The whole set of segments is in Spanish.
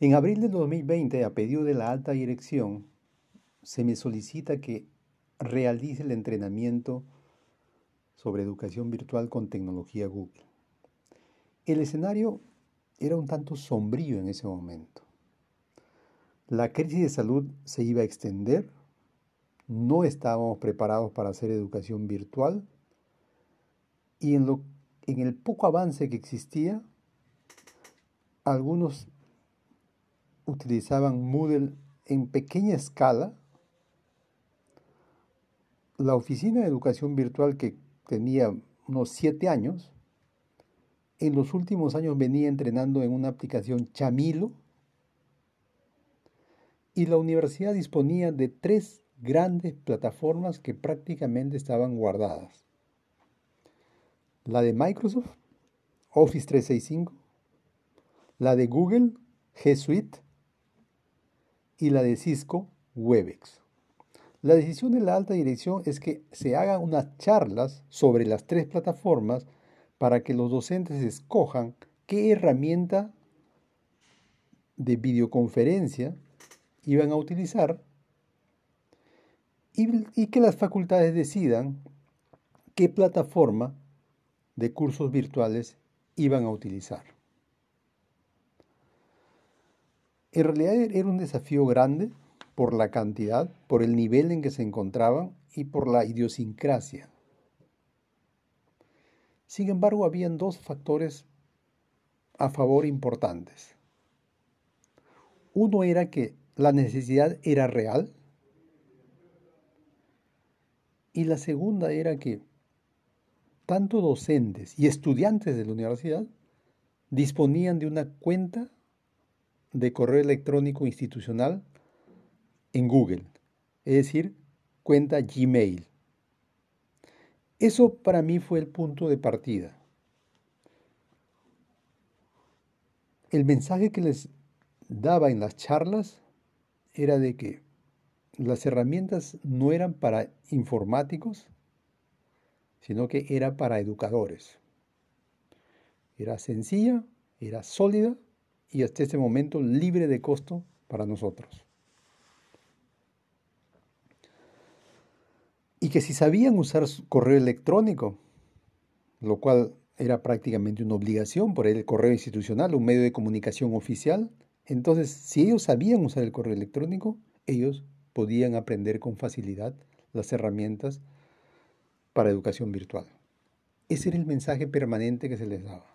En abril de 2020, a pedido de la alta dirección, se me solicita que realice el entrenamiento sobre educación virtual con tecnología Google. El escenario era un tanto sombrío en ese momento. La crisis de salud se iba a extender, no estábamos preparados para hacer educación virtual y en, lo, en el poco avance que existía, algunos utilizaban Moodle en pequeña escala. La oficina de educación virtual que tenía unos siete años, en los últimos años venía entrenando en una aplicación Chamilo y la universidad disponía de tres grandes plataformas que prácticamente estaban guardadas. La de Microsoft, Office 365, la de Google, G Suite y la de Cisco, Webex. La decisión de la alta dirección es que se hagan unas charlas sobre las tres plataformas para que los docentes escojan qué herramienta de videoconferencia iban a utilizar y, que las facultades decidan qué plataforma de cursos virtuales iban a utilizar. En realidad era un desafío grande por la cantidad, por el nivel en que se encontraban y por la idiosincrasia. Sin embargo, habían dos factores a favor importantes. Uno era que la necesidad era real y la segunda era que tanto docentes y estudiantes de la universidad disponían de una cuenta de correo electrónico institucional en Google, es decir, cuenta Gmail. Eso para mí fue el punto de partida. El mensaje que les daba en las charlas era de que las herramientas no eran para informáticos, sino que era para educadores. Era sencilla, era sólida y hasta ese momento libre de costo para nosotros. y que si sabían usar correo electrónico, lo cual era prácticamente una obligación por el correo institucional, un medio de comunicación oficial, entonces si ellos sabían usar el correo electrónico, ellos podían aprender con facilidad las herramientas para educación virtual. Ese era el mensaje permanente que se les daba.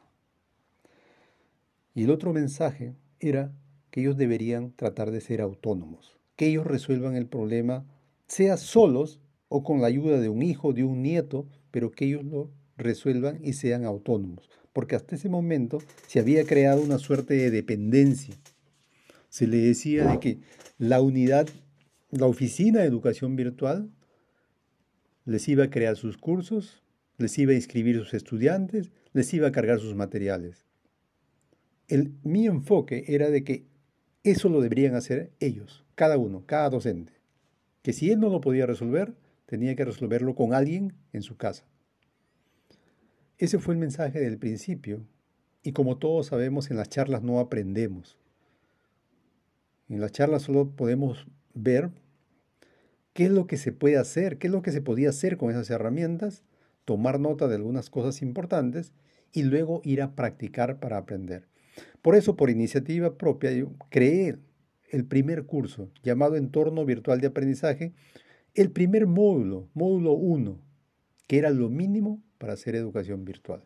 Y el otro mensaje era que ellos deberían tratar de ser autónomos, que ellos resuelvan el problema, sea solos o con la ayuda de un hijo, de un nieto, pero que ellos lo resuelvan y sean autónomos. Porque hasta ese momento se había creado una suerte de dependencia. Se le decía de que la unidad, la oficina de educación virtual, les iba a crear sus cursos, les iba a inscribir sus estudiantes, les iba a cargar sus materiales. El, mi enfoque era de que eso lo deberían hacer ellos, cada uno, cada docente. Que si él no lo podía resolver, tenía que resolverlo con alguien en su casa. Ese fue el mensaje del principio, y como todos sabemos, en las charlas no aprendemos. En las charlas solo podemos ver qué es lo que se puede hacer, qué es lo que se podía hacer con esas herramientas, tomar nota de algunas cosas importantes y luego ir a practicar para aprender. Por eso, por iniciativa propia, yo creé el primer curso llamado Entorno Virtual de Aprendizaje, el primer módulo, módulo 1, que era lo mínimo para hacer educación virtual.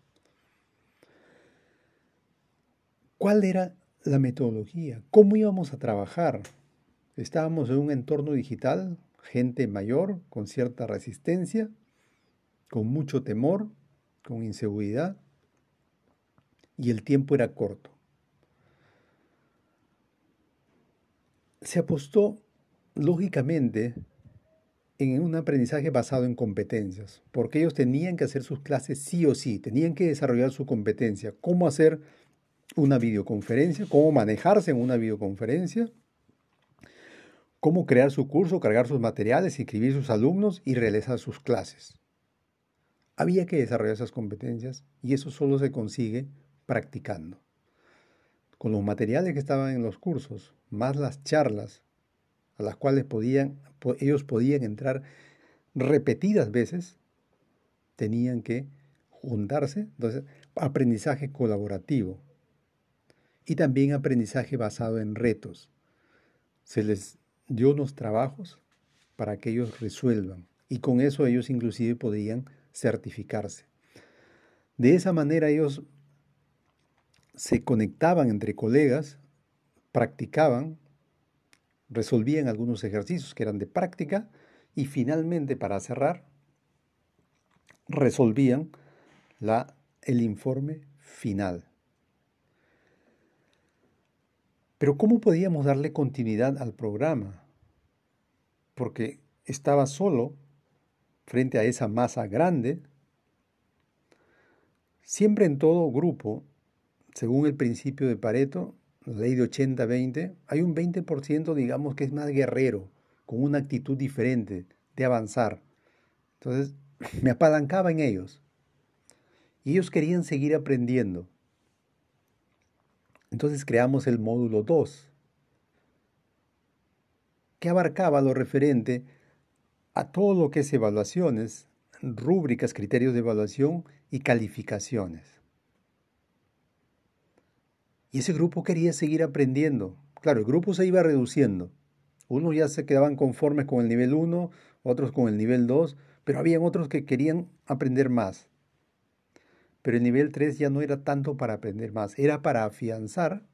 ¿Cuál era la metodología? ¿Cómo íbamos a trabajar? Estábamos en un entorno digital, gente mayor, con cierta resistencia, con mucho temor, con inseguridad, y el tiempo era corto. Se apostó, lógicamente, en un aprendizaje basado en competencias, porque ellos tenían que hacer sus clases sí o sí, tenían que desarrollar su competencia, cómo hacer una videoconferencia, cómo manejarse en una videoconferencia, cómo crear su curso, cargar sus materiales, inscribir sus alumnos y realizar sus clases. Había que desarrollar esas competencias y eso solo se consigue practicando. Con los materiales que estaban en los cursos, más las charlas a las cuales podían, ellos podían entrar repetidas veces, tenían que juntarse. Entonces, aprendizaje colaborativo y también aprendizaje basado en retos. Se les dio unos trabajos para que ellos resuelvan y con eso ellos inclusive podían certificarse. De esa manera ellos se conectaban entre colegas, practicaban, resolvían algunos ejercicios que eran de práctica y finalmente para cerrar resolvían la, el informe final. Pero ¿cómo podíamos darle continuidad al programa? Porque estaba solo frente a esa masa grande. Siempre en todo grupo, según el principio de Pareto, la ley de 80-20, hay un 20%, digamos, que es más guerrero, con una actitud diferente de avanzar. Entonces, me apalancaba en ellos. Y ellos querían seguir aprendiendo. Entonces creamos el módulo 2, que abarcaba lo referente a todo lo que es evaluaciones, rúbricas, criterios de evaluación y calificaciones. Y ese grupo quería seguir aprendiendo. Claro, el grupo se iba reduciendo. Unos ya se quedaban conformes con el nivel 1, otros con el nivel 2, pero habían otros que querían aprender más. Pero el nivel 3 ya no era tanto para aprender más, era para afianzar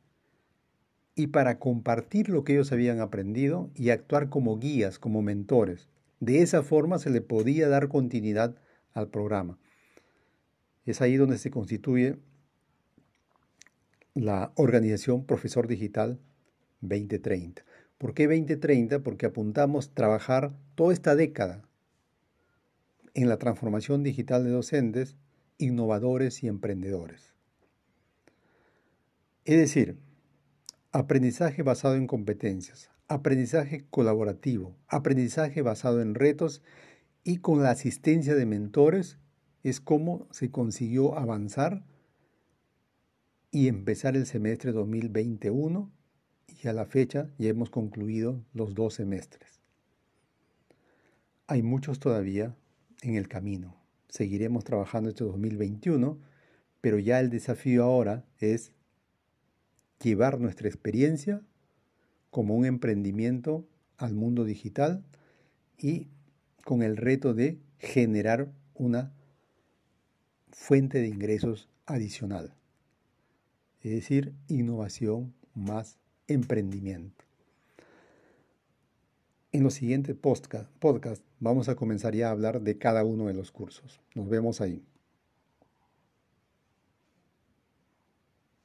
y para compartir lo que ellos habían aprendido y actuar como guías, como mentores. De esa forma se le podía dar continuidad al programa. Es ahí donde se constituye la organización Profesor Digital 2030. ¿Por qué 2030? Porque apuntamos trabajar toda esta década en la transformación digital de docentes innovadores y emprendedores. Es decir, aprendizaje basado en competencias, aprendizaje colaborativo, aprendizaje basado en retos y con la asistencia de mentores es como se consiguió avanzar y empezar el semestre 2021 y a la fecha ya hemos concluido los dos semestres. Hay muchos todavía en el camino seguiremos trabajando este 2021, pero ya el desafío ahora es llevar nuestra experiencia como un emprendimiento al mundo digital y con el reto de generar una fuente de ingresos adicional. Es decir, innovación más emprendimiento. En los siguientes podcasts vamos a comenzar ya a hablar de cada uno de los cursos. Nos vemos ahí.